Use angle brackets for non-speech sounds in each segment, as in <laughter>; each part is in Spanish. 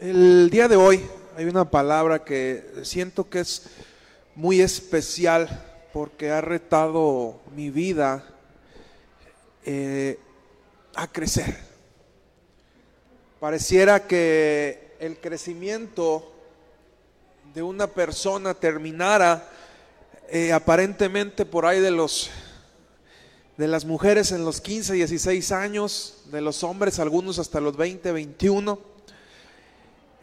El día de hoy hay una palabra que siento que es muy especial porque ha retado mi vida eh, a crecer. Pareciera que el crecimiento de una persona terminara eh, aparentemente por ahí de los de las mujeres en los 15, 16 años, de los hombres algunos hasta los 20, 21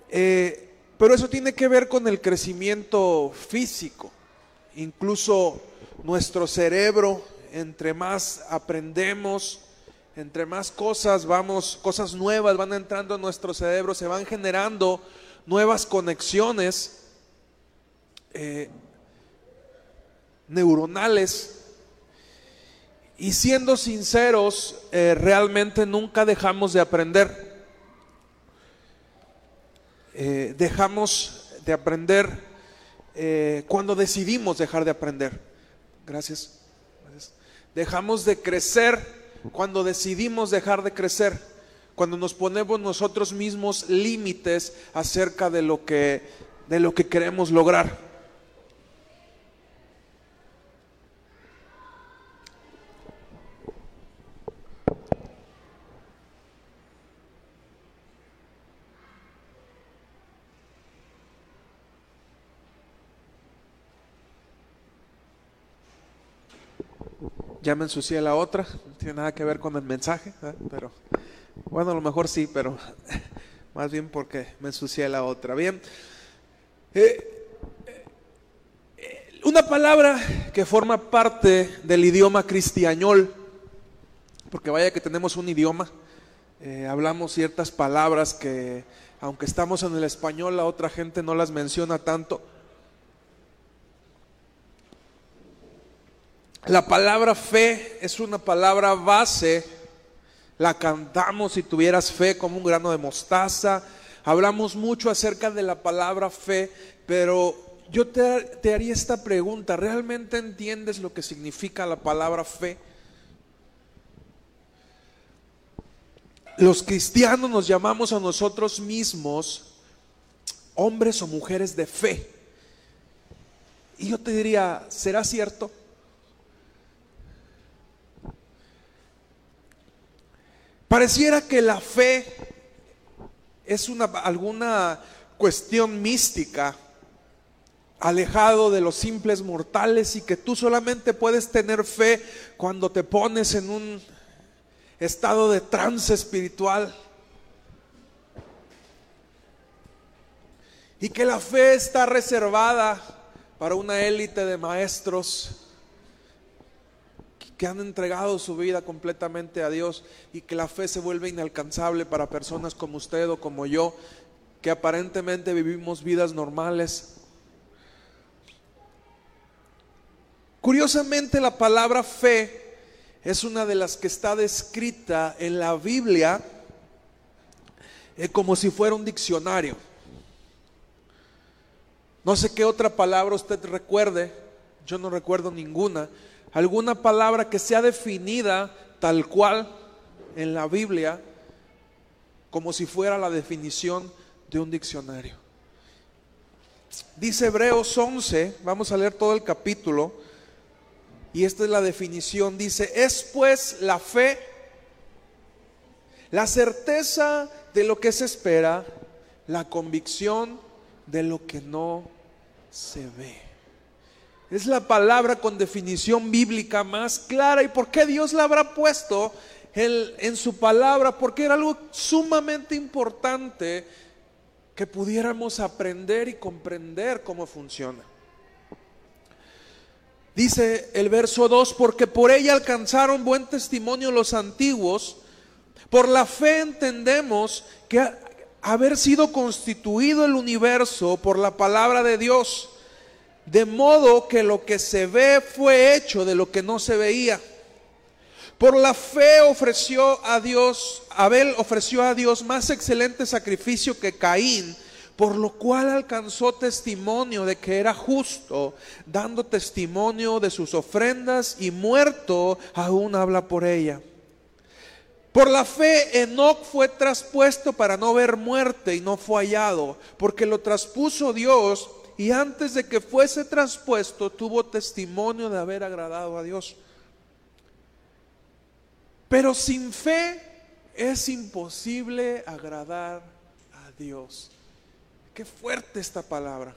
eh, pero eso tiene que ver con el crecimiento físico. Incluso nuestro cerebro, entre más aprendemos, entre más cosas vamos, cosas nuevas van entrando en nuestro cerebro, se van generando nuevas conexiones eh, neuronales. Y siendo sinceros, eh, realmente nunca dejamos de aprender. Eh, dejamos de aprender eh, cuando decidimos dejar de aprender. Gracias. Dejamos de crecer cuando decidimos dejar de crecer. Cuando nos ponemos nosotros mismos límites acerca de lo que, de lo que queremos lograr. Ya me ensucié la otra, no tiene nada que ver con el mensaje, pero bueno, a lo mejor sí, pero <laughs> más bien porque me ensucié la otra. Bien, eh, eh, una palabra que forma parte del idioma cristiañol, porque vaya que tenemos un idioma, eh, hablamos ciertas palabras que aunque estamos en el español, la otra gente no las menciona tanto La palabra fe es una palabra base. La cantamos si tuvieras fe como un grano de mostaza. Hablamos mucho acerca de la palabra fe, pero yo te, te haría esta pregunta. ¿Realmente entiendes lo que significa la palabra fe? Los cristianos nos llamamos a nosotros mismos hombres o mujeres de fe. Y yo te diría, ¿será cierto? Pareciera que la fe es una, alguna cuestión mística, alejado de los simples mortales y que tú solamente puedes tener fe cuando te pones en un estado de trance espiritual. Y que la fe está reservada para una élite de maestros que han entregado su vida completamente a Dios y que la fe se vuelve inalcanzable para personas como usted o como yo, que aparentemente vivimos vidas normales. Curiosamente la palabra fe es una de las que está descrita en la Biblia eh, como si fuera un diccionario. No sé qué otra palabra usted recuerde, yo no recuerdo ninguna, alguna palabra que sea definida tal cual en la Biblia como si fuera la definición de un diccionario. Dice Hebreos 11, vamos a leer todo el capítulo, y esta es la definición, dice, es pues la fe, la certeza de lo que se espera, la convicción de lo que no se ve. Es la palabra con definición bíblica más clara. ¿Y por qué Dios la habrá puesto en, su palabra? Porque era algo sumamente importante que pudiéramos aprender y comprender cómo funciona. Dice el verso 2, porque por ella alcanzaron buen testimonio los antiguos, por la fe entendemos que haber sido constituido el universo por la palabra de Dios de modo que lo que se ve fue hecho de lo que no se veía. Por la fe ofreció a Dios, Abel ofreció a Dios más excelente sacrificio que Caín, por lo cual alcanzó testimonio de que era justo, dando testimonio de sus ofrendas y muerto aún habla por ella. Por la fe, Enoc fue traspuesto para no ver muerte y no fue hallado, porque lo traspuso Dios y antes de que fuese traspuesto tuvo testimonio de haber agradado a Dios. Pero sin fe es imposible agradar a Dios. Qué fuerte esta palabra.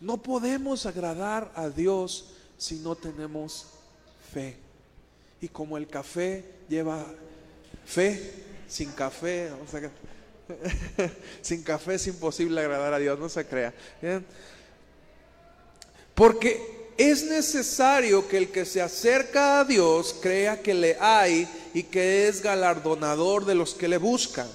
No podemos agradar a Dios si no tenemos fe. Y como el café lleva fe, sin café, <laughs> sin café es imposible agradar a Dios, no se crea. Porque es necesario que el que se acerca a Dios crea que le hay y que es galardonador de los que le buscan.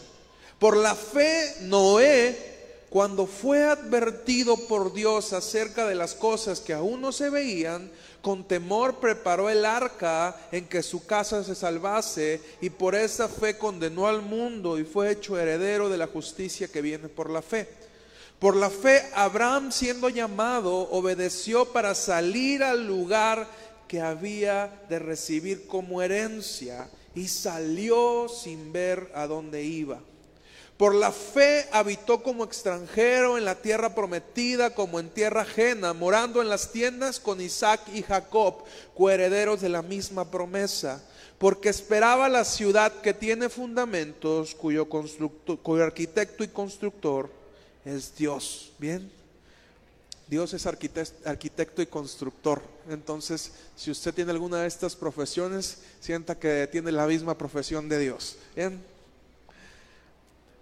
Por la fe, Noé cuando fue advertido por Dios acerca de las cosas que aún no se veían, con temor preparó el arca en que su casa se salvase y por esa fe condenó al mundo y fue hecho heredero de la justicia que viene por la fe. Por la fe, Abraham siendo llamado, obedeció para salir al lugar que había de recibir como herencia y salió sin ver a dónde iba. Por la fe habitó como extranjero en la tierra prometida, como en tierra ajena, morando en las tiendas con Isaac y Jacob, coherederos de la misma promesa, porque esperaba la ciudad que tiene fundamentos, cuyo, cuyo arquitecto y constructor es Dios. Bien, Dios es arquitecto y constructor. Entonces, si usted tiene alguna de estas profesiones, sienta que tiene la misma profesión de Dios. Bien.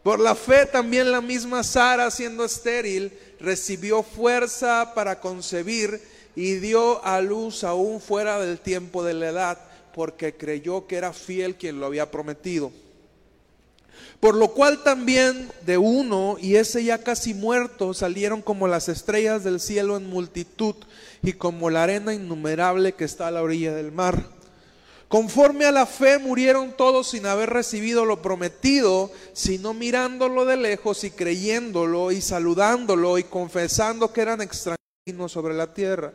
Por la fe también la misma Sara, siendo estéril, recibió fuerza para concebir y dio a luz aún fuera del tiempo de la edad, porque creyó que era fiel quien lo había prometido. Por lo cual también de uno, y ese ya casi muerto, salieron como las estrellas del cielo en multitud y como la arena innumerable que está a la orilla del mar. Conforme a la fe murieron todos sin haber recibido lo prometido, sino mirándolo de lejos y creyéndolo y saludándolo y confesando que eran extraños sobre la tierra.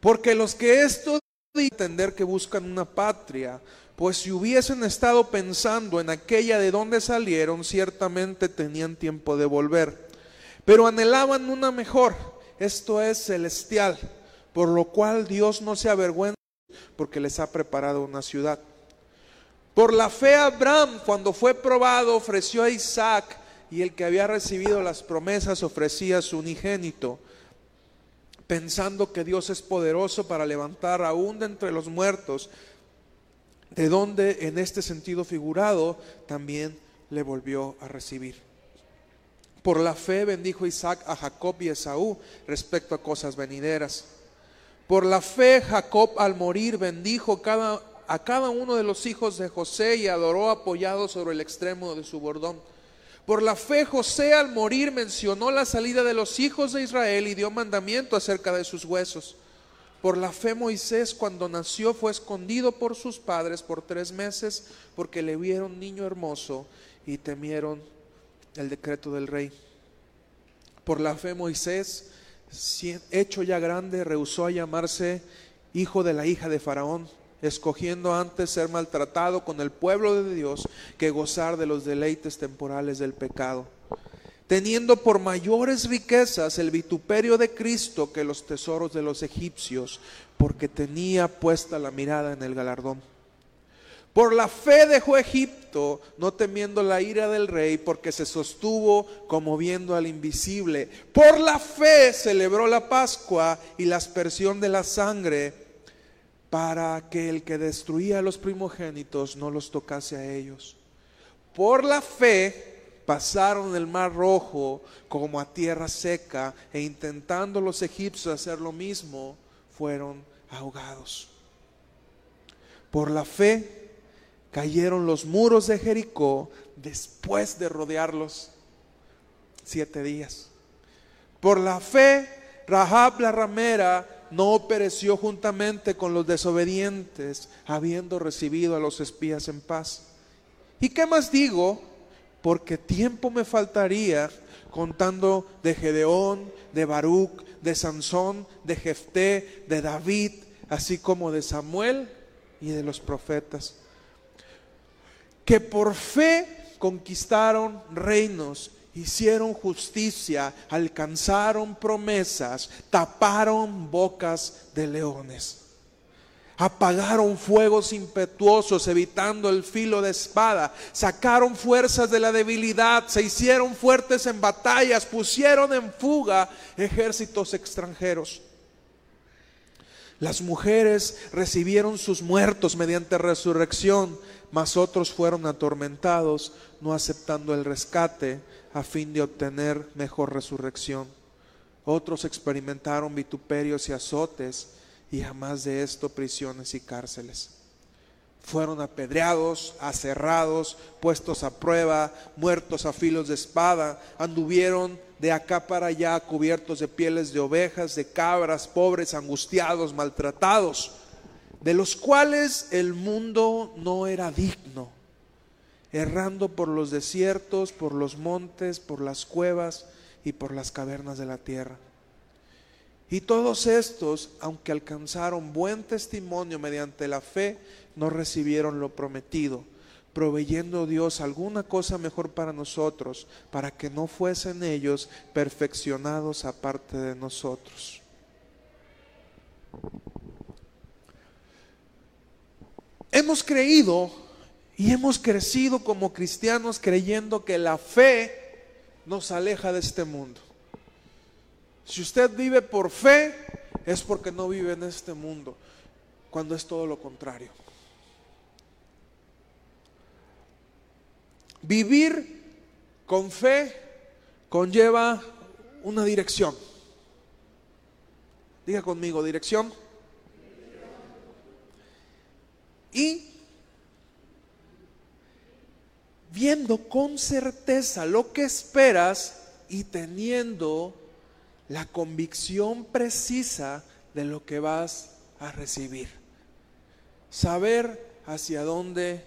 Porque los que esto entender que buscan una patria, pues si hubiesen estado pensando en aquella de donde salieron, ciertamente tenían tiempo de volver. Pero anhelaban una mejor, esto es celestial, por lo cual Dios no se avergüenza porque les ha preparado una ciudad. Por la fe Abraham, cuando fue probado, ofreció a Isaac y el que había recibido las promesas ofrecía a su unigénito, pensando que Dios es poderoso para levantar aún de entre los muertos, de donde en este sentido figurado también le volvió a recibir. Por la fe bendijo Isaac a Jacob y Esaú respecto a cosas venideras. Por la fe Jacob al morir bendijo a cada uno de los hijos de José y adoró apoyado sobre el extremo de su bordón. Por la fe José al morir mencionó la salida de los hijos de Israel y dio mandamiento acerca de sus huesos. Por la fe Moisés cuando nació fue escondido por sus padres por tres meses porque le vieron niño hermoso y temieron el decreto del rey. Por la fe Moisés hecho ya grande, rehusó a llamarse hijo de la hija de Faraón, escogiendo antes ser maltratado con el pueblo de Dios que gozar de los deleites temporales del pecado, teniendo por mayores riquezas el vituperio de Cristo que los tesoros de los egipcios, porque tenía puesta la mirada en el galardón. Por la fe dejó Egipto, no temiendo la ira del rey, porque se sostuvo como viendo al invisible. Por la fe celebró la Pascua y la aspersión de la sangre, para que el que destruía a los primogénitos no los tocase a ellos. Por la fe pasaron el mar rojo como a tierra seca, e intentando los egipcios hacer lo mismo, fueron ahogados. Por la fe cayeron los muros de Jericó después de rodearlos siete días. Por la fe, Rahab la ramera no pereció juntamente con los desobedientes, habiendo recibido a los espías en paz. ¿Y qué más digo? Porque tiempo me faltaría contando de Gedeón, de Baruch, de Sansón, de Jefté, de David, así como de Samuel y de los profetas, que por fe conquistaron reinos, hicieron justicia, alcanzaron promesas, taparon bocas de leones. Apagaron fuegos impetuosos, evitando el filo de espada. Sacaron fuerzas de la debilidad, se hicieron fuertes en batallas, pusieron en fuga ejércitos extranjeros. Las mujeres recibieron sus muertos mediante resurrección, mas otros fueron atormentados, no aceptando el rescate a fin de obtener mejor resurrección. Otros experimentaron vituperios y azotes y jamás de esto prisiones y cárceles. Fueron apedreados, aserrados, puestos a prueba, muertos a filos de espada, anduvieron de acá para allá cubiertos de pieles de ovejas, de cabras, pobres, angustiados, maltratados, de los cuales el mundo no era digno, errando por los desiertos, por los montes, por las cuevas y por las cavernas de la tierra. Y todos estos, aunque alcanzaron buen testimonio mediante la fe, no recibieron lo prometido, proveyendo Dios alguna cosa mejor para nosotros, para que no fuesen ellos perfeccionados aparte de nosotros. Hemos creído y hemos crecido como cristianos creyendo que la fe nos aleja de este mundo. Si usted vive por fe, es porque no vive en este mundo, cuando es todo lo contrario. Vivir con fe conlleva una dirección. Diga conmigo, dirección. Y viendo con certeza lo que esperas y teniendo la convicción precisa de lo que vas a recibir. Saber hacia dónde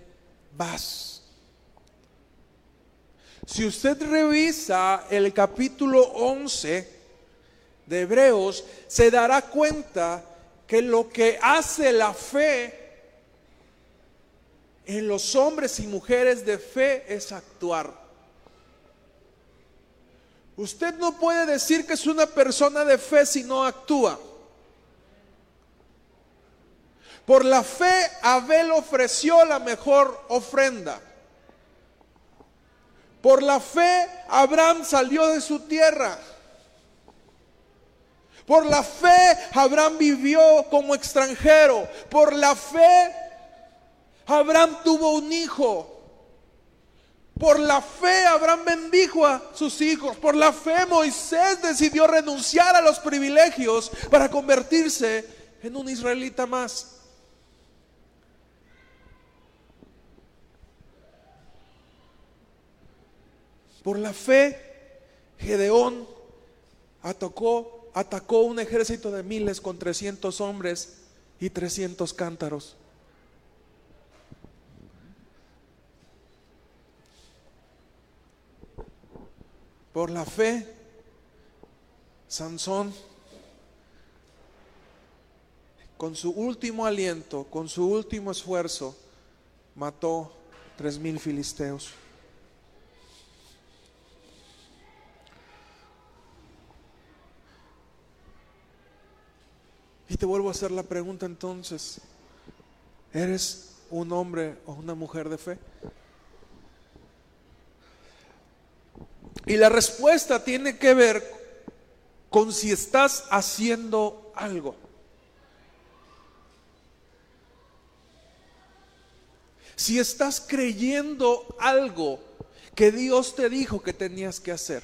vas. Si usted revisa el capítulo 11 de Hebreos, se dará cuenta que lo que hace la fe en los hombres y mujeres de fe es actuar. Usted no puede decir que es una persona de fe si no actúa. Por la fe Abel ofreció la mejor ofrenda. Por la fe Abraham salió de su tierra. Por la fe Abraham vivió como extranjero. Por la fe Abraham tuvo un hijo. Por la fe Abraham bendijo a sus hijos. Por la fe Moisés decidió renunciar a los privilegios para convertirse en un israelita más. Por la fe Gedeón atacó, atacó un ejército de miles con 300 hombres y 300 cántaros. Por la fe, Sansón, con su último aliento, con su último esfuerzo, mató tres mil filisteos. Y te vuelvo a hacer la pregunta entonces, ¿eres un hombre o una mujer de fe? Y la respuesta tiene que ver con si estás haciendo algo. Si estás creyendo algo que Dios te dijo que tenías que hacer.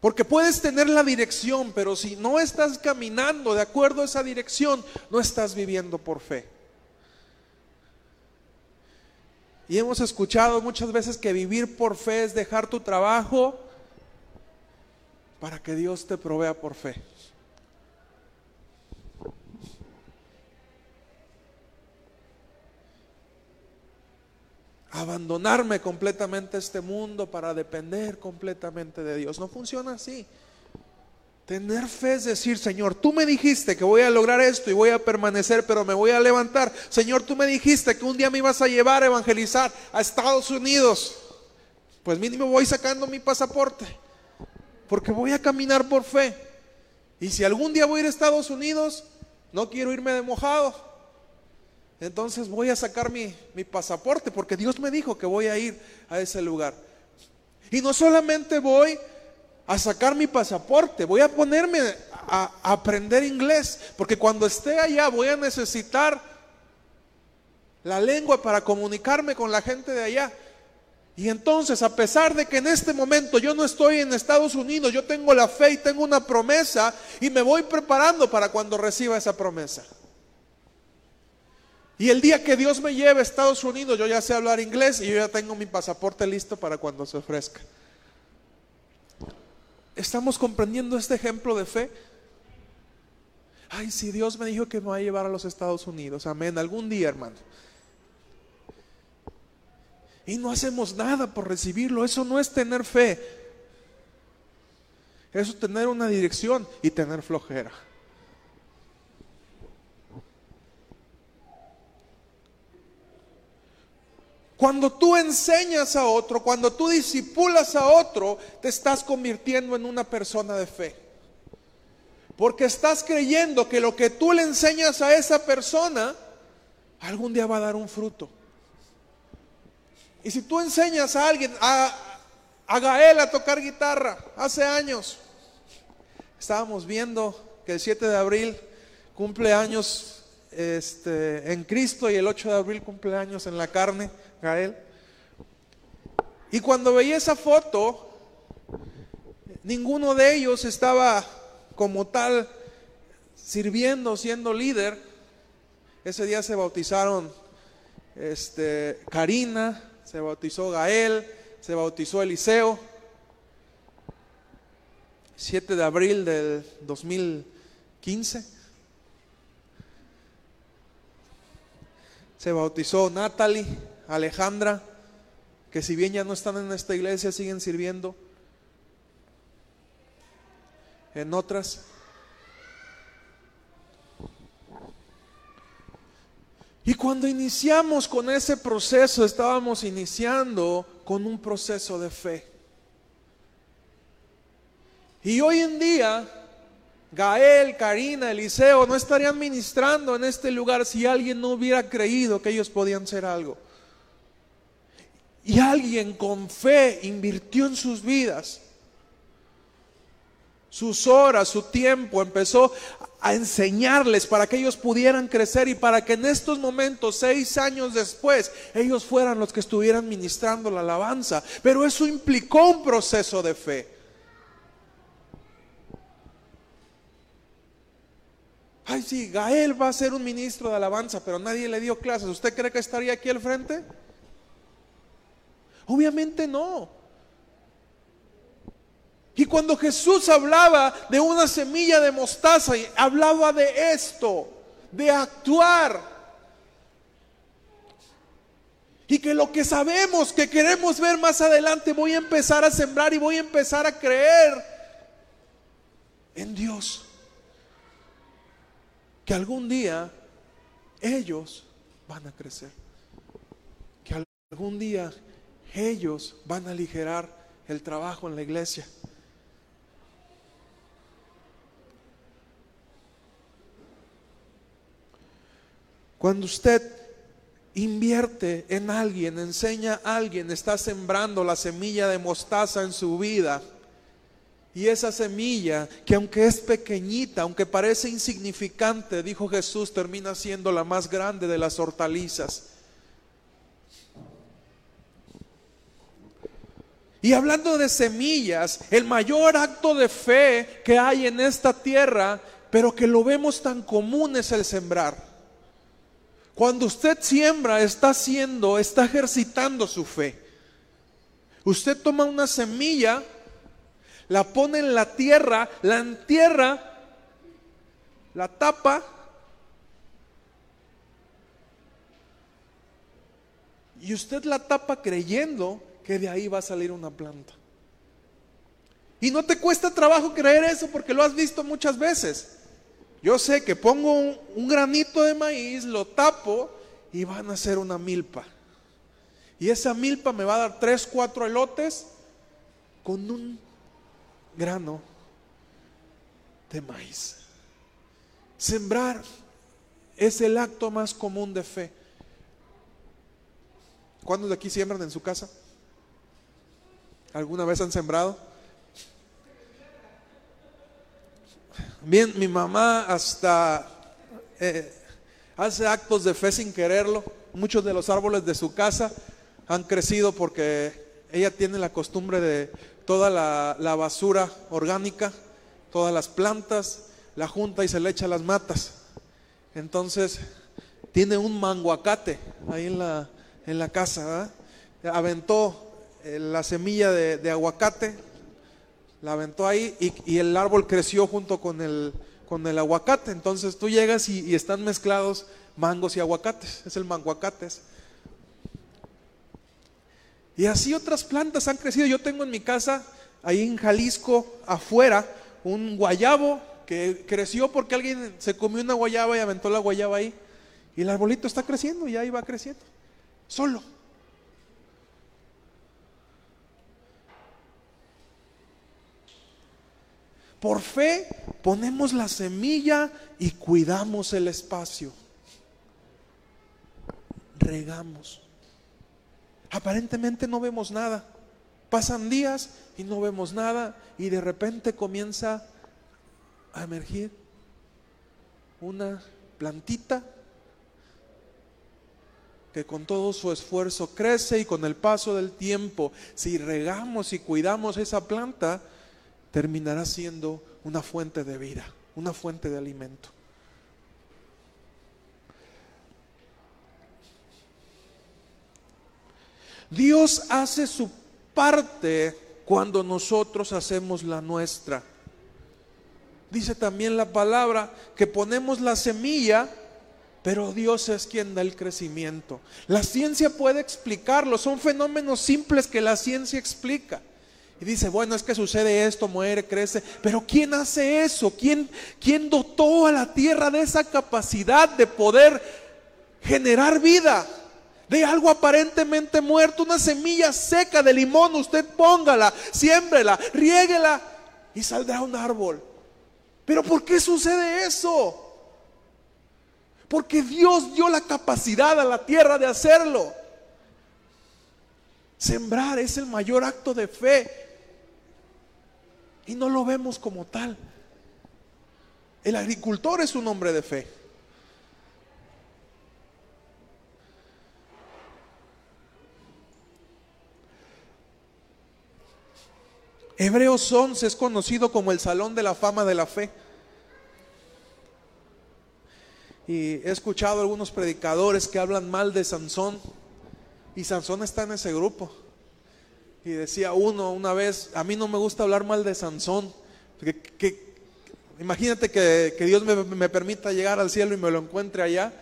Porque puedes tener la dirección, pero si no estás caminando de acuerdo a esa dirección, no estás viviendo por fe. Y hemos escuchado muchas veces que vivir por fe es dejar tu trabajo para que Dios te provea por fe. Abandonarme completamente este mundo para depender completamente de Dios. No funciona así. Tener fe es decir, Señor, tú me dijiste que voy a lograr esto y voy a permanecer, pero me voy a levantar. Señor, tú me dijiste que un día me ibas a llevar a evangelizar a Estados Unidos. Pues mínimo voy sacando mi pasaporte, porque voy a caminar por fe. Y si algún día voy a ir a Estados Unidos, no quiero irme de mojado. Entonces voy a sacar mi, mi pasaporte, porque Dios me dijo que voy a ir a ese lugar. Y no solamente voy a sacar mi pasaporte, voy a ponerme a, aprender inglés, porque cuando esté allá voy a necesitar la lengua para comunicarme con la gente de allá. Y entonces, a pesar de que en este momento yo no estoy en Estados Unidos, yo tengo la fe y tengo una promesa y me voy preparando para cuando reciba esa promesa. Y el día que Dios me lleve a Estados Unidos, yo ya sé hablar inglés y yo ya tengo mi pasaporte listo para cuando se ofrezca. ¿Estamos comprendiendo este ejemplo de fe? Ay, si Dios me dijo que me va a llevar a los Estados Unidos, amén, algún día, hermano. Y no hacemos nada por recibirlo, eso no es tener fe. Eso es tener una dirección y tener flojera. Cuando tú enseñas a otro, cuando tú disipulas a otro, te estás convirtiendo en una persona de fe. Porque estás creyendo que lo que tú le enseñas a esa persona, algún día va a dar un fruto. Y si tú enseñas a alguien, a, a Gael a tocar guitarra, hace años, estábamos viendo que el 7 de abril cumple años este, en Cristo y el 8 de abril cumple años en la carne. Gael. Y cuando veía esa foto, ninguno de ellos estaba como tal sirviendo, siendo líder. Ese día se bautizaron este, Karina, se bautizó Gael, se bautizó Eliseo. 7 de abril del 2015. Se bautizó Natalie. Alejandra, que si bien ya no están en esta iglesia, siguen sirviendo en otras. Y cuando iniciamos con ese proceso, estábamos iniciando con un proceso de fe. Y hoy en día, Gael, Karina, Eliseo no estarían ministrando en este lugar si alguien no hubiera creído que ellos podían ser algo. Y alguien con fe invirtió en sus vidas. Sus horas, su tiempo, empezó a enseñarles para que ellos pudieran crecer y para que en estos momentos, seis años después, ellos fueran los que estuvieran ministrando la alabanza. Pero eso implicó un proceso de fe. Ay, sí, Gael va a ser un ministro de alabanza, pero nadie le dio clases. ¿Usted cree que estaría aquí al frente? Obviamente no. Y cuando Jesús hablaba de una semilla de mostaza, hablaba de esto, de actuar. Y que lo que sabemos, que queremos ver más adelante, voy a empezar a sembrar y voy a empezar a creer en Dios. Que algún día ellos van a crecer. Que algún día ellos van a aligerar el trabajo en la iglesia. Cuando usted invierte en alguien, enseña a alguien, está sembrando la semilla de mostaza en su vida. Y esa semilla, que aunque es pequeñita, aunque parece insignificante, dijo Jesús, termina siendo la más grande de las hortalizas. Y hablando de semillas, el mayor acto de fe que hay en esta tierra, pero que lo vemos tan común es el sembrar. Cuando usted siembra, está haciendo, está ejercitando su fe. Usted toma una semilla, la pone en la tierra, la entierra, la tapa y usted la tapa creyendo que de ahí va a salir una planta. Y no te cuesta trabajo creer eso porque lo has visto muchas veces. Yo sé que pongo un, granito de maíz, lo tapo y van a hacer una milpa. Y esa milpa me va a dar tres, cuatro elotes con un grano de maíz. Sembrar es el acto más común de fe. ¿Cuántos de aquí siembran en su casa? ¿Alguna vez han sembrado? Bien, mi mamá hasta eh, hace actos de fe sin quererlo. Muchos de los árboles de su casa han crecido porque ella tiene la costumbre de toda la, basura orgánica, todas las plantas, la junta y se le echa las matas. Entonces, tiene un manguacate ahí en la, en la casa. Aventó la semilla de aguacate, la aventó ahí y, el árbol creció junto con el, con el aguacate. Entonces tú llegas y, están mezclados mangos y aguacates. Es el manguacates. Y así otras plantas han crecido. Yo tengo en mi casa, ahí en Jalisco, afuera, un guayabo que creció porque alguien se comió una guayaba y aventó la guayaba ahí. Y el arbolito está creciendo y ahí va creciendo. Solo. Por fe ponemos la semilla y cuidamos el espacio. Regamos. Aparentemente no vemos nada. Pasan días y no vemos nada y de repente comienza a emergir una plantita que con todo su esfuerzo crece y con el paso del tiempo, si regamos y cuidamos esa planta, terminará siendo una fuente de vida, una fuente de alimento. Dios hace su parte cuando nosotros hacemos la nuestra. Dice también la palabra que ponemos la semilla, pero Dios es quien da el crecimiento. La ciencia puede explicarlo, son fenómenos simples que la ciencia explica. Y dice, bueno, es que sucede esto, muere, crece. Pero ¿quién hace eso? ¿Quién, ¿Quién dotó a la tierra de esa capacidad de poder generar vida? De algo aparentemente muerto, una semilla seca de limón, usted póngala, siémbrela, riéguela y saldrá un árbol. Pero ¿por qué sucede eso? Porque Dios dio la capacidad a la tierra de hacerlo. Sembrar es el mayor acto de fe y no lo vemos como tal. El agricultor es un hombre de fe. Hebreos 11 es conocido como el Salón de la Fama de la Fe. Y he escuchado algunos predicadores que hablan mal de Sansón. Y Sansón está en ese grupo. Y decía uno una vez, a mí no me gusta hablar mal de Sansón. Que, imagínate que, Dios me, me, permita llegar al cielo y me lo encuentre allá.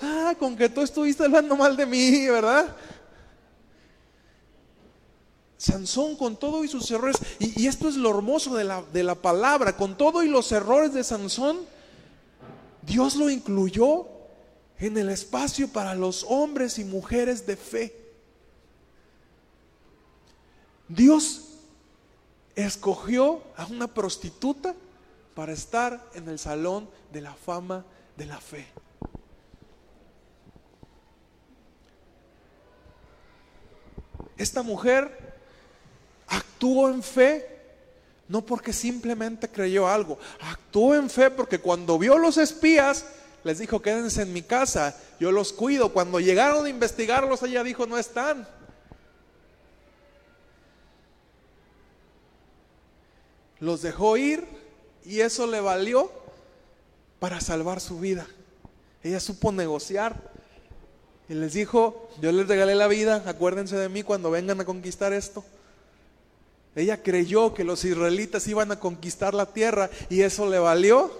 Ah, con que tú estuviste hablando mal de mí, ¿verdad? Sansón con todo y sus errores, y, y esto es lo hermoso de la, de la palabra, con todo y los errores de Sansón, Dios lo incluyó en el espacio para los hombres y mujeres de fe. Dios escogió a una prostituta para estar en el salón de la fama de la fe. Esta mujer actuó en fe no porque simplemente creyó algo, actuó en fe porque cuando vio los espías les dijo, quédense en mi casa, yo los cuido. Cuando llegaron a investigarlos, ella dijo, no están. Los dejó ir y eso le valió para salvar su vida. Ella supo negociar y les dijo, yo les regalé la vida, acuérdense de mí cuando vengan a conquistar esto. Ella creyó que los israelitas iban a conquistar la tierra y eso le valió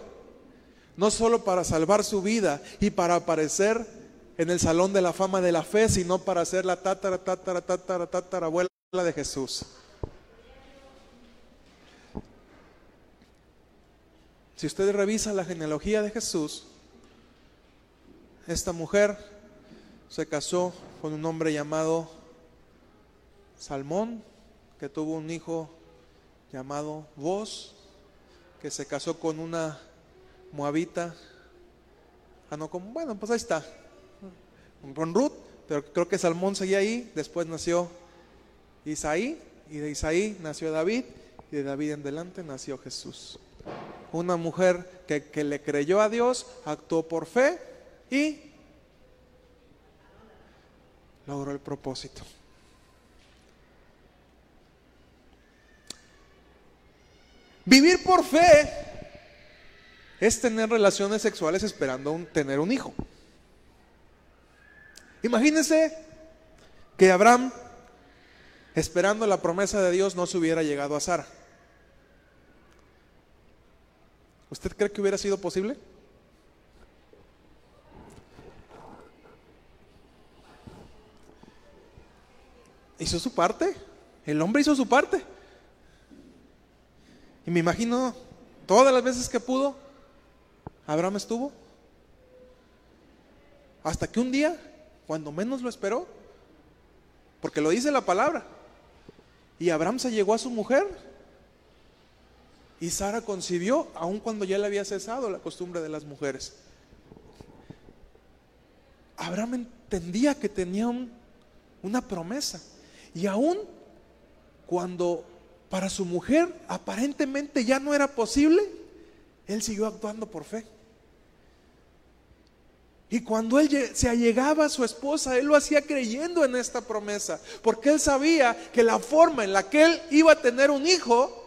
no solo para salvar su vida y para aparecer en el salón de la fama de la fe, sino para ser la tatara, tatara, tatara, tatara abuela de Jesús. Si usted revisa la genealogía de Jesús, esta mujer se casó con un hombre llamado Salmón, que tuvo un hijo llamado Vos, que se casó con una moabita. Ah, no, con, bueno, pues ahí está. Con Ruth, pero creo que Salmón seguía ahí. Después nació Isaí, y de Isaí nació David, y de David en delante nació Jesús. Una mujer que, que le creyó a Dios, actuó por fe y logró el propósito. Vivir por fe es tener relaciones sexuales esperando tener un hijo. Imagínense que Abraham, esperando la promesa de Dios, no se hubiera llegado a Sara. ¿Usted cree que hubiera sido posible? hizo su parte. El hombre hizo su parte. Y me imagino todas las veces que pudo, Abraham estuvo. Hasta que un día, cuando menos lo esperó, porque lo dice la palabra, y Abraham se llegó a su mujer, y Sara concibió, aun cuando ya le había cesado la costumbre de las mujeres. Abraham entendía que tenía una promesa. Y aún cuando para su mujer aparentemente ya no era posible, él siguió actuando por fe. Y cuando él se allegaba a su esposa, él lo hacía creyendo en esta promesa, porque él sabía que la forma en la que él iba a tener un hijo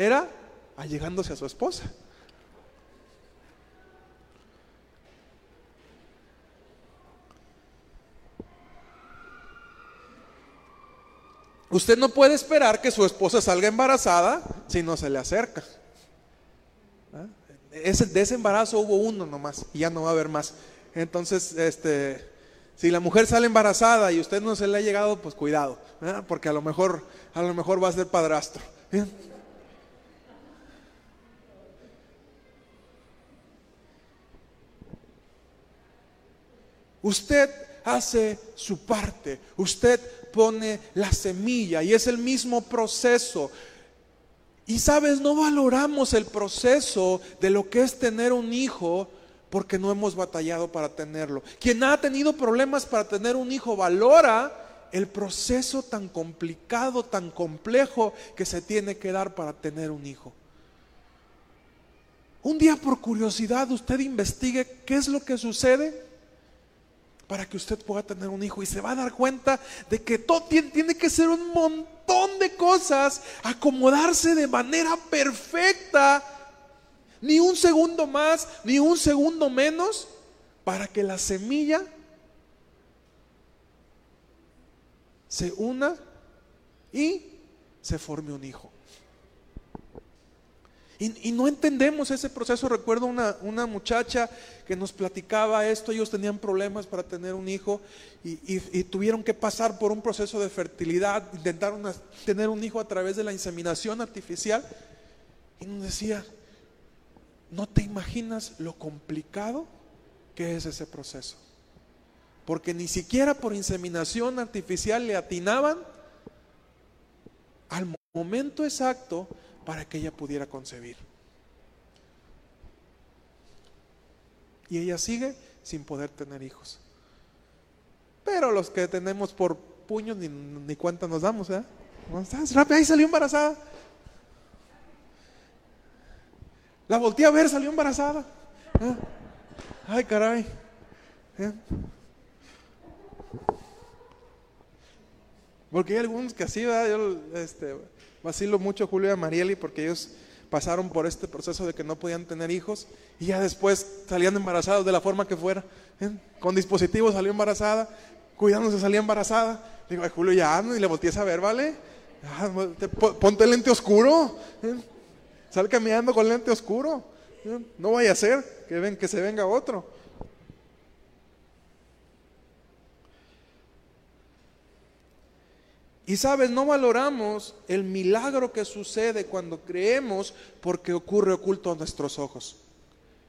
era allegándose a su esposa. Usted no puede esperar que su esposa salga embarazada si no se le acerca. ¿Ah? De ese embarazo hubo uno nomás y ya no va a haber más. Entonces, este, si la mujer sale embarazada y usted no se le ha llegado, pues cuidado, porque a lo mejor, a lo mejor va a ser padrastro. Usted hace su parte. Usted pone la semilla y es el mismo proceso. Y sabes, no valoramos el proceso de lo que es tener un hijo porque no hemos batallado para tenerlo. Quien ha tenido problemas para tener un hijo valora el proceso tan complicado, tan complejo que se tiene que dar para tener un hijo. Un día por curiosidad usted investigue qué es lo que sucede para que usted pueda tener un hijo y se va a dar cuenta de que todo tiene, que ser un montón de cosas, acomodarse de manera perfecta, ni un segundo más, ni un segundo menos, para que la semilla se una y se forme un hijo. Y, no entendemos ese proceso. Recuerdo una, una, muchacha que nos platicaba esto, ellos tenían problemas para tener un hijo y, tuvieron que pasar por un proceso de fertilidad, intentaron tener un hijo a través de la inseminación artificial. Y nos decía, no te imaginas lo complicado que es ese proceso. Porque ni siquiera por inseminación artificial le atinaban al momento exacto para que ella pudiera concebir. Y ella sigue sin poder tener hijos. Pero los que tenemos por puños ni, cuenta nos damos, ¿eh? Rápido, ahí salió embarazada. La volteé a ver, salió embarazada. ¿eh? Ay, caray. ¿eh? Porque hay algunos que así, ¿verdad? Yo, este, Vacilo mucho Julio y a Marieli porque ellos pasaron por este proceso de que no podían tener hijos y ya después salían embarazados de la forma que fuera. ¿eh? Con dispositivos salió embarazada, cuidándose salía embarazada. Digo, Julio, ya no, y le volteé a ver, ¿vale? ponte el lente oscuro. ¿eh? Sal caminando con lente oscuro. ¿eh? No vaya a ser que, ven, que se venga otro. Y sabes, no valoramos el milagro que sucede cuando creemos porque ocurre oculto a nuestros ojos.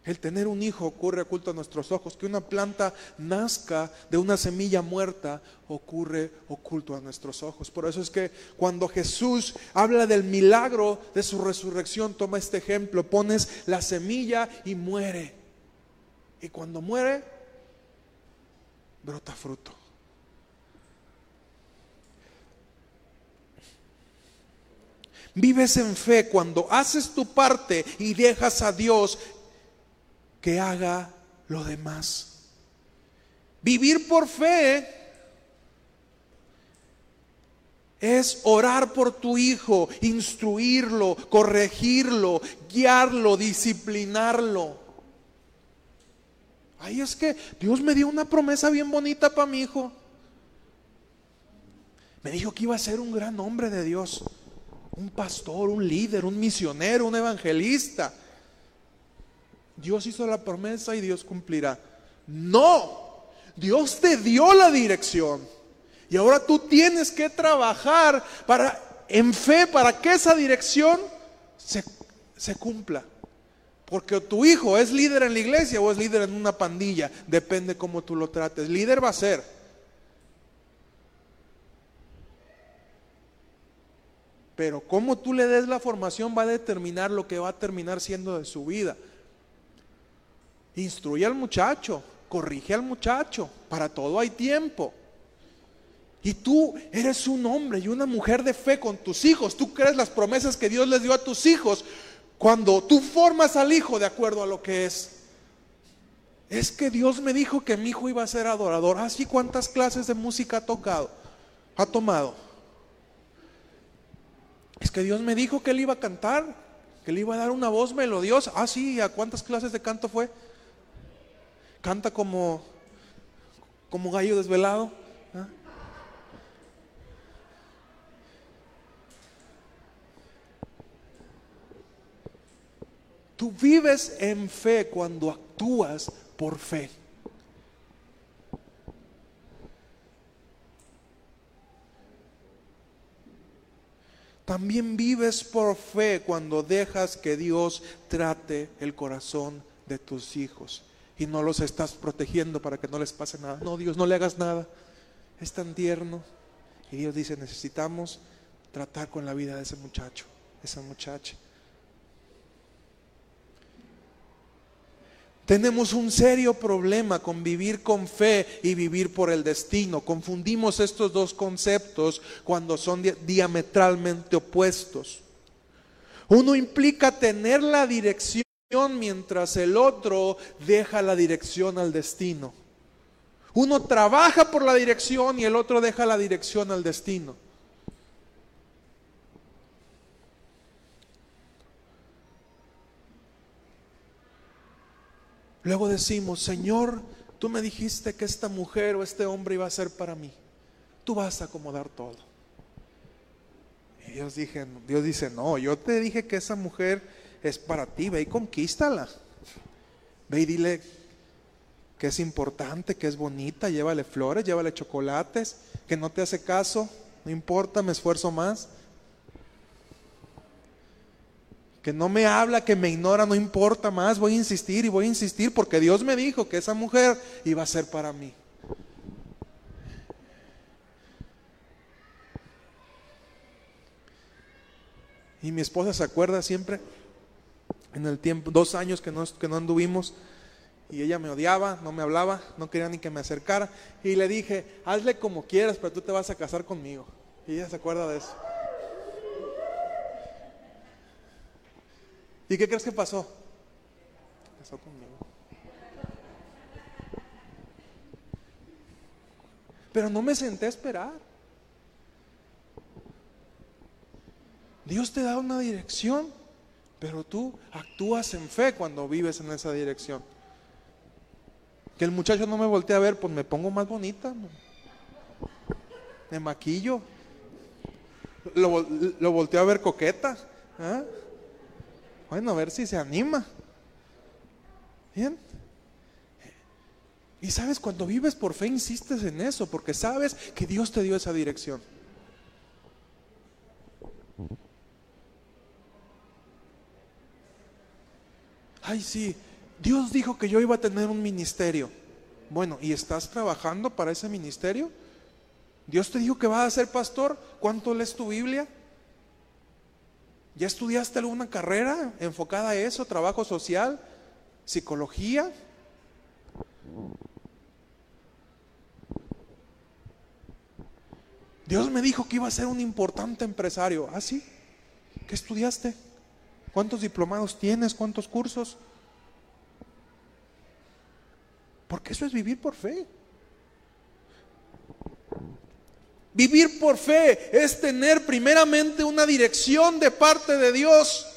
El tener un hijo ocurre oculto a nuestros ojos. Que una planta nazca de una semilla muerta ocurre oculto a nuestros ojos. Por eso es que cuando Jesús habla del milagro de su resurrección, toma este ejemplo. Pones la semilla y muere. Y cuando muere, brota fruto. Vives en fe cuando haces tu parte y dejas a Dios que haga lo demás. Vivir por fe es orar por tu hijo, instruirlo, corregirlo, guiarlo, disciplinarlo. Ay, es que Dios me dio una promesa bien bonita para mi hijo. Me dijo que iba a ser un gran hombre de Dios, un pastor, un líder, un misionero, un evangelista. Dios hizo la promesa y Dios cumplirá. No, Dios te dio la dirección. Y ahora tú tienes que trabajar para, en fe para que esa dirección se, se cumpla. Porque tu hijo es líder en la iglesia o es líder en una pandilla. Depende cómo tú lo trates. Líder va a ser. Pero cómo tú le des la formación va a determinar lo que va a terminar siendo de su vida. Instruye al muchacho, corrige al muchacho, para todo hay tiempo. Y tú eres un hombre y una mujer de fe con tus hijos. Tú crees las promesas que Dios les dio a tus hijos. Cuando tú formas al hijo de acuerdo a lo que es. Es que Dios me dijo que mi hijo iba a ser adorador. Así ah, cuántas clases de música ha tocado, ha tomado. Es que Dios me dijo que él iba a cantar, que le iba a dar una voz melodiosa. Ah, sí, ¿a cuántas clases de canto fue? canta como, como gallo desvelado. ¿ah? Tú vives en fe cuando actúas por fe. También vives por fe cuando dejas que Dios trate el corazón de tus hijos y no los estás protegiendo para que no les pase nada. No, Dios, no le hagas nada. Es tan tierno. Y Dios dice, necesitamos tratar con la vida de ese muchacho, esa muchacha. Tenemos un serio problema con vivir con fe y vivir por el destino. Confundimos estos dos conceptos cuando son diametralmente opuestos. Uno implica tener la dirección mientras el otro deja la dirección al destino. Uno trabaja por la dirección y el otro deja la dirección al destino. Luego decimos, Señor, tú me dijiste que esta mujer o este hombre iba a ser para mí. Tú vas a acomodar todo. Y Dios, dije, Dios dice, no, yo te dije que esa mujer es para ti, ve y conquístala. Ve y dile que es importante, que es bonita, llévale flores, llévale chocolates, que no te hace caso, no importa, me esfuerzo más. Que no me habla, que me ignora, no importa más, voy a insistir y voy a insistir porque Dios me dijo que esa mujer iba a ser para mí. Y mi esposa se acuerda siempre en el tiempo, dos años que no, que no anduvimos, y ella me odiaba, no me hablaba, no quería ni que me acercara, y le dije, hazle como quieras, pero tú te vas a casar conmigo. Y ella se acuerda de eso. ¿Y qué crees que pasó? Casó conmigo. Pero no me senté a esperar. Dios te da una dirección. Pero tú actúas en fe cuando vives en esa dirección. Que el muchacho no me voltee a ver, pues me pongo más bonita. Me maquillo. Lo, lo a ver coqueta. ¿ah? Bueno, a ver si se anima. Bien. Y sabes, cuando vives por fe, insistes en eso, porque sabes que Dios te dio esa dirección. Ay, sí, Dios dijo que yo iba a tener un ministerio. Bueno, ¿y estás trabajando para ese ministerio? Dios te dijo que vas a ser pastor. ¿Cuánto lees tu Biblia? ¿Ya estudiaste alguna carrera enfocada a eso? ¿Trabajo social? ¿Psicología? Dios me dijo que iba a ser un importante empresario. ¿Ah, sí? ¿Qué estudiaste? ¿Cuántos diplomados tienes? ¿Cuántos cursos? Porque eso es vivir por fe. Vivir por fe es tener primeramente una dirección de parte de Dios.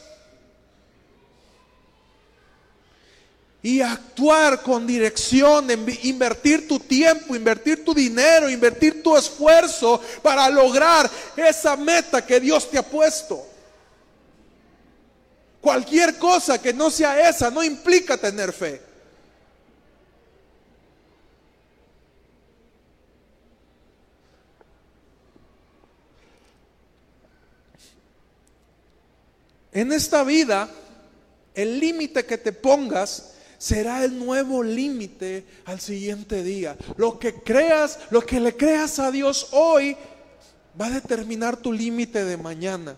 Y actuar con dirección, invertir tu tiempo, invertir tu dinero, invertir tu esfuerzo para lograr esa meta que Dios te ha puesto. Cualquier cosa que no sea esa no implica tener fe. En esta vida, el límite que te pongas será el nuevo límite al siguiente día. Lo que creas, lo que le creas a Dios hoy, va a determinar tu límite de mañana.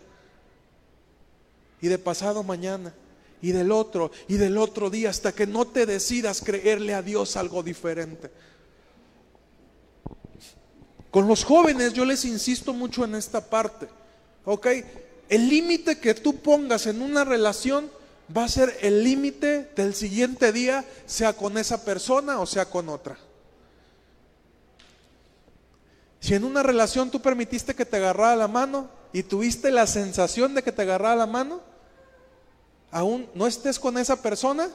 Y de pasado mañana. Y del otro. Y del otro día. Hasta que no te decidas creerle a Dios algo diferente. Con los jóvenes yo les insisto mucho en esta parte. ¿Ok? El límite que tú pongas en una relación va a ser el límite del siguiente día, sea con esa persona o sea con otra. Si en una relación tú permitiste que te agarrara la mano y tuviste la sensación de que te agarrara la mano, aún no estés con esa persona,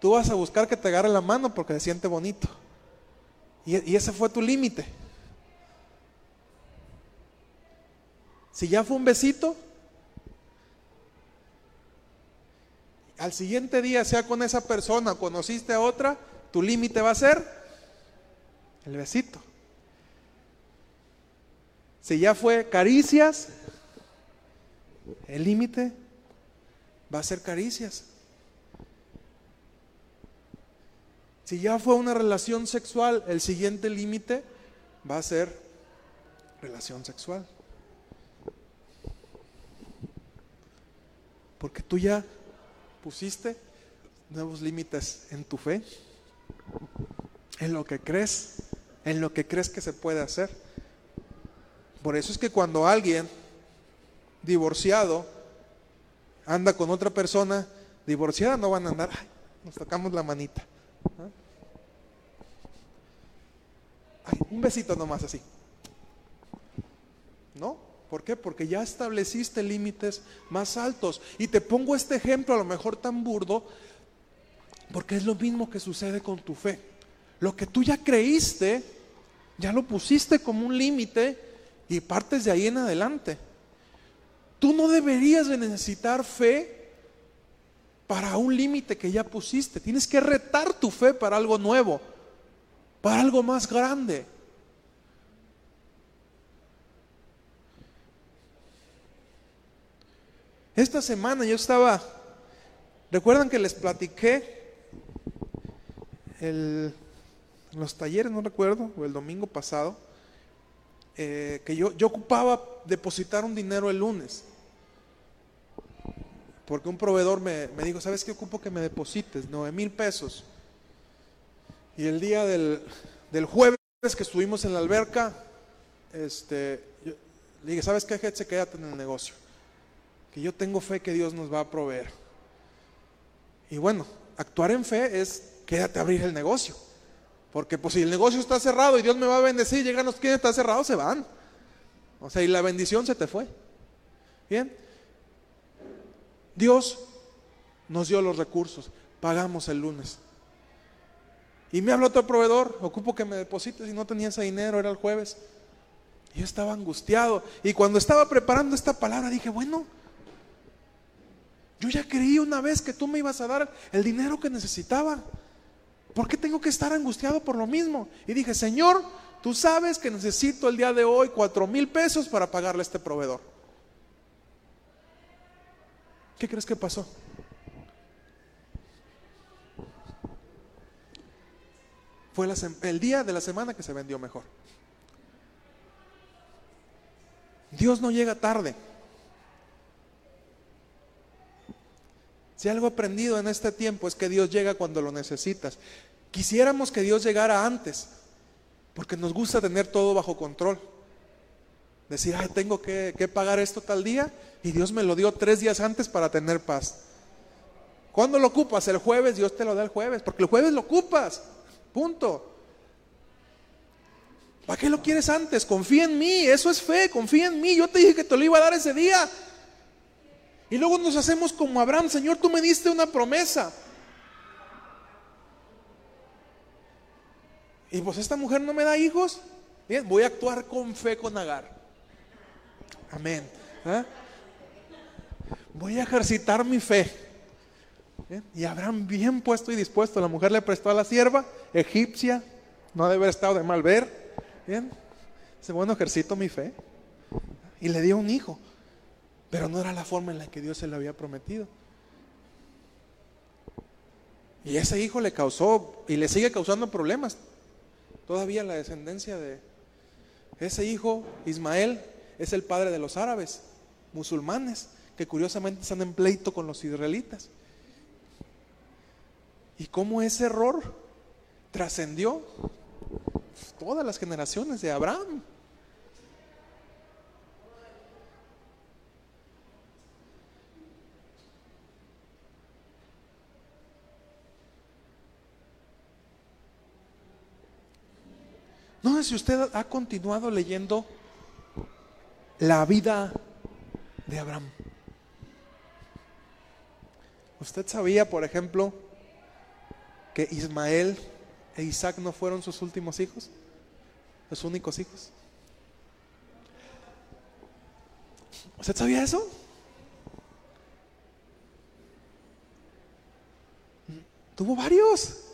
tú vas a buscar que te agarre la mano porque se siente bonito. Y, y ese fue tu límite. Si ya fue un besito, al siguiente día, sea con esa persona, conociste a otra, tu límite va a ser el besito. Si ya fue caricias, el límite va a ser caricias. Si ya fue una relación sexual, el siguiente límite va a ser relación sexual. Porque tú ya pusiste nuevos límites en tu fe, en lo que crees, en lo que crees que se puede hacer. Por eso es que cuando alguien divorciado anda con otra persona divorciada, no van a andar, nos tocamos la manita. un besito nomás así. ¿Por qué? Porque ya estableciste límites más altos. Y te pongo este ejemplo, a lo mejor tan burdo, porque es lo mismo que sucede con tu fe. Lo que tú ya creíste, ya lo pusiste como un límite y partes de ahí en adelante. Tú no deberías de necesitar fe para un límite que ya pusiste. Tienes que retar tu fe para algo nuevo, para algo más grande. Esta semana yo estaba, recuerdan que les platiqué los talleres, no recuerdo, o el domingo pasado, eh, que yo, yo ocupaba depositar un dinero el lunes. Porque un proveedor me, dijo, ¿sabes qué ocupo que me deposites? Nueve mil pesos. Y el día del, del, jueves que estuvimos en la alberca, este, le dije, ¿sabes qué, Se Quédate en el negocio que yo tengo fe que Dios nos va a proveer. Y bueno, actuar en fe es quédate a abrir el negocio. Porque pues si el negocio está cerrado y Dios me va a bendecir, llegan los que está cerrado, se van. O sea, y la bendición se te fue. Bien. Dios nos dio los recursos, pagamos el lunes. Y me habló otro proveedor, ocupo que me deposites y no tenía ese dinero, era el jueves. Yo estaba angustiado. Y cuando estaba preparando esta palabra dije, bueno, yo ya creí una vez que tú me ibas a dar el dinero que necesitaba. ¿Por qué tengo que estar angustiado por lo mismo? Y dije, Señor, tú sabes que necesito el día de hoy cuatro mil pesos para pagarle a este proveedor. ¿Qué crees que pasó? Fue el día de la semana que se vendió mejor. Dios no llega tarde. Si algo aprendido en este tiempo es que Dios llega cuando lo necesitas. Quisiéramos que Dios llegara antes, porque nos gusta tener todo bajo control. Decir, ay, tengo que, que pagar esto tal día y Dios me lo dio tres días antes para tener paz. ¿Cuándo lo ocupas? El jueves, Dios te lo da el jueves, porque el jueves lo ocupas. Punto. ¿Para qué lo quieres antes? Confía en mí, eso es fe, confía en mí. Yo te dije que te lo iba a dar ese día. Y luego nos hacemos como Abraham, Señor, tú me diste una promesa. Y pues esta mujer no me da hijos. Bien, voy a actuar con fe con Agar. Amén. ¿Ah? Voy a ejercitar mi fe. Y Abraham bien puesto y dispuesto. La mujer le prestó a la sierva egipcia. No debe haber estado de mal ver. Bien. Dice, bueno, ejercito mi fe. Y le dio un hijo. Pero no era la forma en la que Dios se le había prometido. Y ese hijo le causó y le sigue causando problemas. Todavía la descendencia de ese hijo, Ismael, es el padre de los árabes, musulmanes, que curiosamente están en pleito con los israelitas. Y cómo ese error trascendió todas las generaciones de Abraham. No sé si usted ha continuado leyendo la vida de Abraham. ¿Usted sabía, por ejemplo, que Ismael e Isaac no fueron sus últimos hijos, los únicos hijos. ¿Usted sabía eso? Tuvo varios.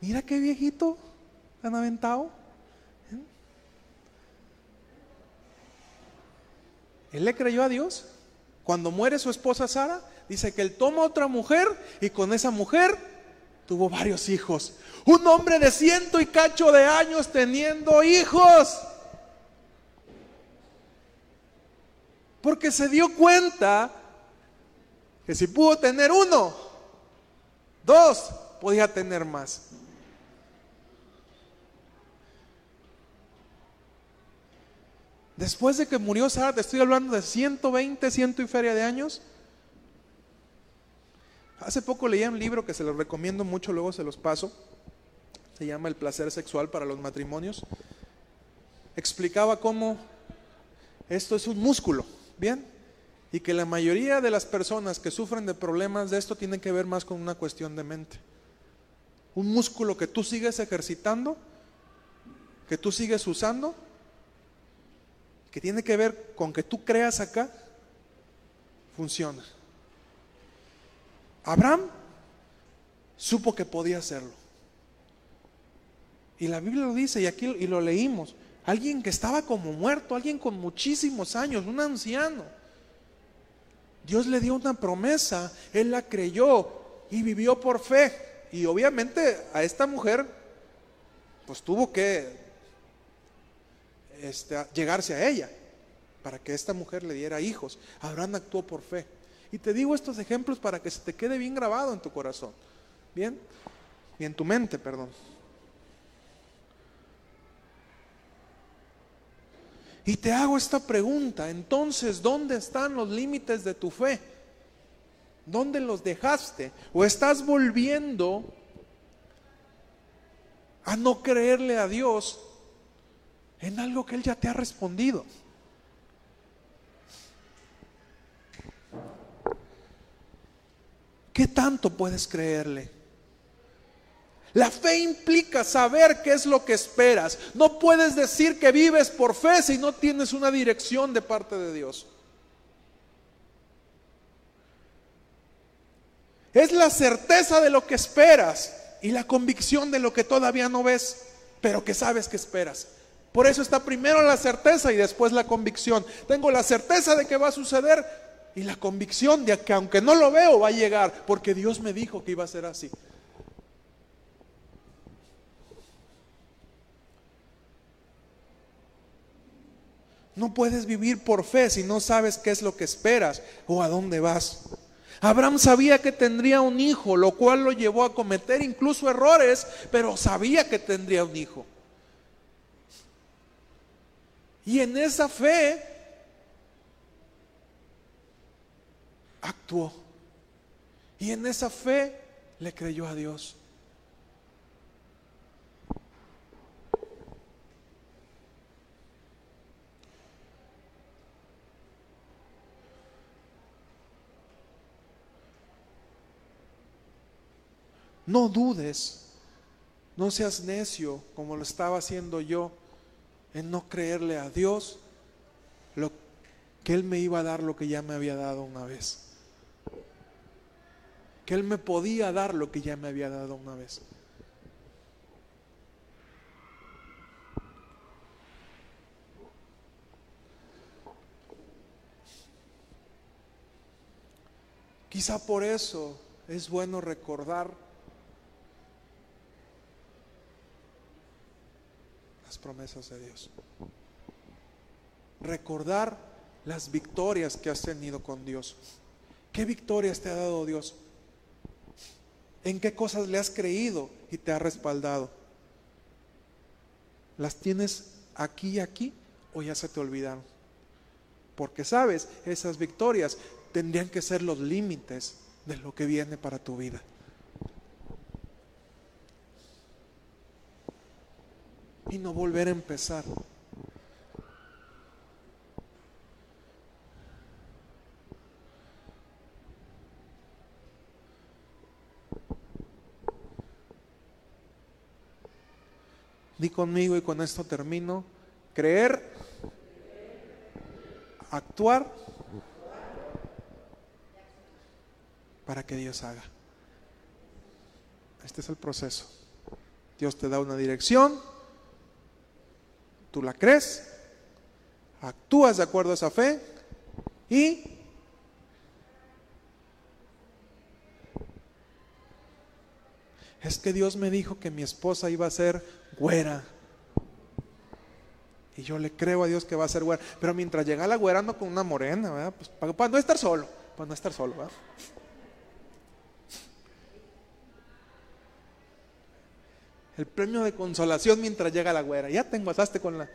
Mira qué viejito tan aventado. Él le creyó a Dios. Cuando muere su esposa Sara, dice que él toma otra mujer y con esa mujer tuvo varios hijos. Un hombre de ciento y cacho de años teniendo hijos. Porque se dio cuenta que si pudo tener uno, dos, podía tener más. Después de que murió Sara, te estoy hablando de 120, ciento y feria de años, Hace poco leía un libro que se los recomiendo mucho, luego se los paso. Se llama El placer sexual para los matrimonios. Explicaba cómo esto es un músculo, ¿bien? Y que la mayoría de las personas que sufren de problemas de esto tienen que ver más con una cuestión de mente. Un músculo que tú sigues ejercitando, que tú sigues usando, que tiene que ver con que tú creas acá, funciona. Abraham supo que podía hacerlo. Y la Biblia lo dice y aquí y lo leímos. Alguien que estaba como muerto, alguien con muchísimos años, un anciano. Dios le dio una promesa, él la creyó y vivió por fe. Y obviamente a esta mujer, pues tuvo que este, llegarse a ella para que esta mujer le diera hijos. Abraham actuó por fe. Y te digo estos ejemplos para que se te quede bien grabado en tu corazón. ¿Bien? Y en tu mente, perdón. Y te hago esta pregunta, entonces, ¿dónde están los límites de tu fe? ¿Dónde los dejaste? ¿O estás volviendo a no creerle a Dios en algo que Él ya te ha respondido? ¿Qué tanto puedes creerle? La fe implica saber qué es lo que esperas. No puedes decir que vives por fe si no tienes una dirección de parte de Dios. Es la certeza de lo que esperas y la convicción de lo que todavía no ves, pero que sabes que esperas. Por eso está primero la certeza y después la convicción. Tengo la certeza de que va a suceder y la convicción de que aunque no lo veo va a llegar, porque Dios me dijo que iba a ser así. No puedes vivir por fe si no sabes qué es lo que esperas o a dónde vas. Abraham sabía que tendría un hijo, lo cual lo llevó a cometer incluso errores, pero sabía que tendría un hijo. Y en esa fe actuó. Y en esa fe le creyó a Dios. No dudes, no seas necio como lo estaba haciendo yo en no creerle a Dios lo que Él me iba a dar lo que ya me había dado una vez. Que Él me podía dar lo que ya me había dado una vez. Quizá por eso es bueno recordar promesas de Dios. Recordar las victorias que has tenido con Dios. ¿Qué victorias te ha dado Dios? ¿En qué cosas le has creído y te ha respaldado? ¿Las tienes aquí y aquí o ya se te olvidaron? Porque sabes, esas victorias tendrían que ser los límites de lo que viene para tu vida. Y no volver a empezar. Di conmigo y con esto termino. Creer, actuar para que Dios haga. Este es el proceso. Dios te da una dirección, tú la crees, actúas de acuerdo a esa fe y es que Dios me dijo que mi esposa iba a ser güera. Y yo le creo a Dios que va a ser güera. Pero mientras llega la güera ando con una morena, ¿verdad? Pues para, no estar solo, para no estar solo, ¿verdad? El premio de consolación mientras llega la güera. Ya te enguasaste con la,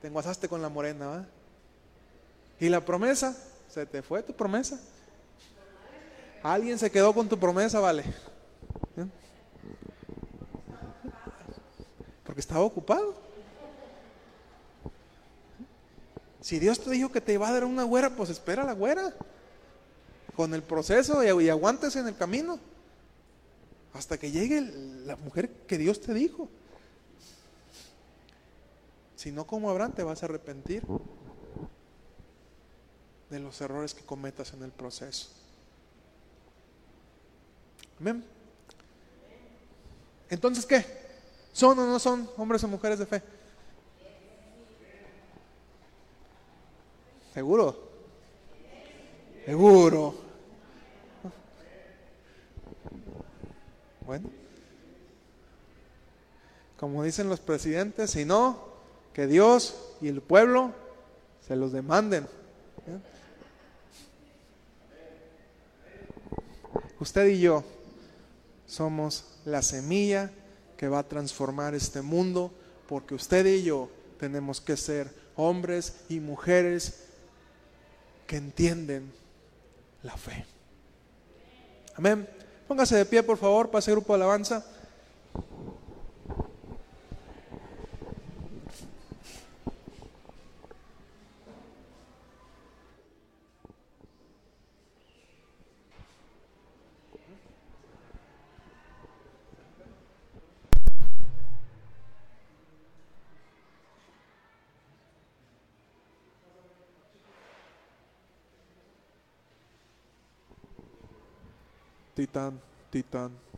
te con la morena, ¿va? Y la promesa, se te fue tu promesa. Alguien se quedó con tu promesa, vale. Porque estaba ocupado. Si Dios te dijo que te iba a dar una güera, pues espera la güera. Con el proceso y aguántese en el camino hasta que llegue la mujer que Dios te dijo. Si no, como Abraham, te vas a arrepentir de los errores que cometas en el proceso. Amén. Entonces, ¿qué? ¿Son o no son hombres o mujeres de fe? ¿Seguro? Seguro. Bueno, como dicen los presidentes, si no, que Dios y el pueblo se los demanden. Usted y yo somos la semilla que va a transformar este mundo, porque usted y yo tenemos que ser hombres y mujeres que entienden la fe. Amén. Póngase de pie, por favor, para ese grupo de alabanza. Titan, Titan.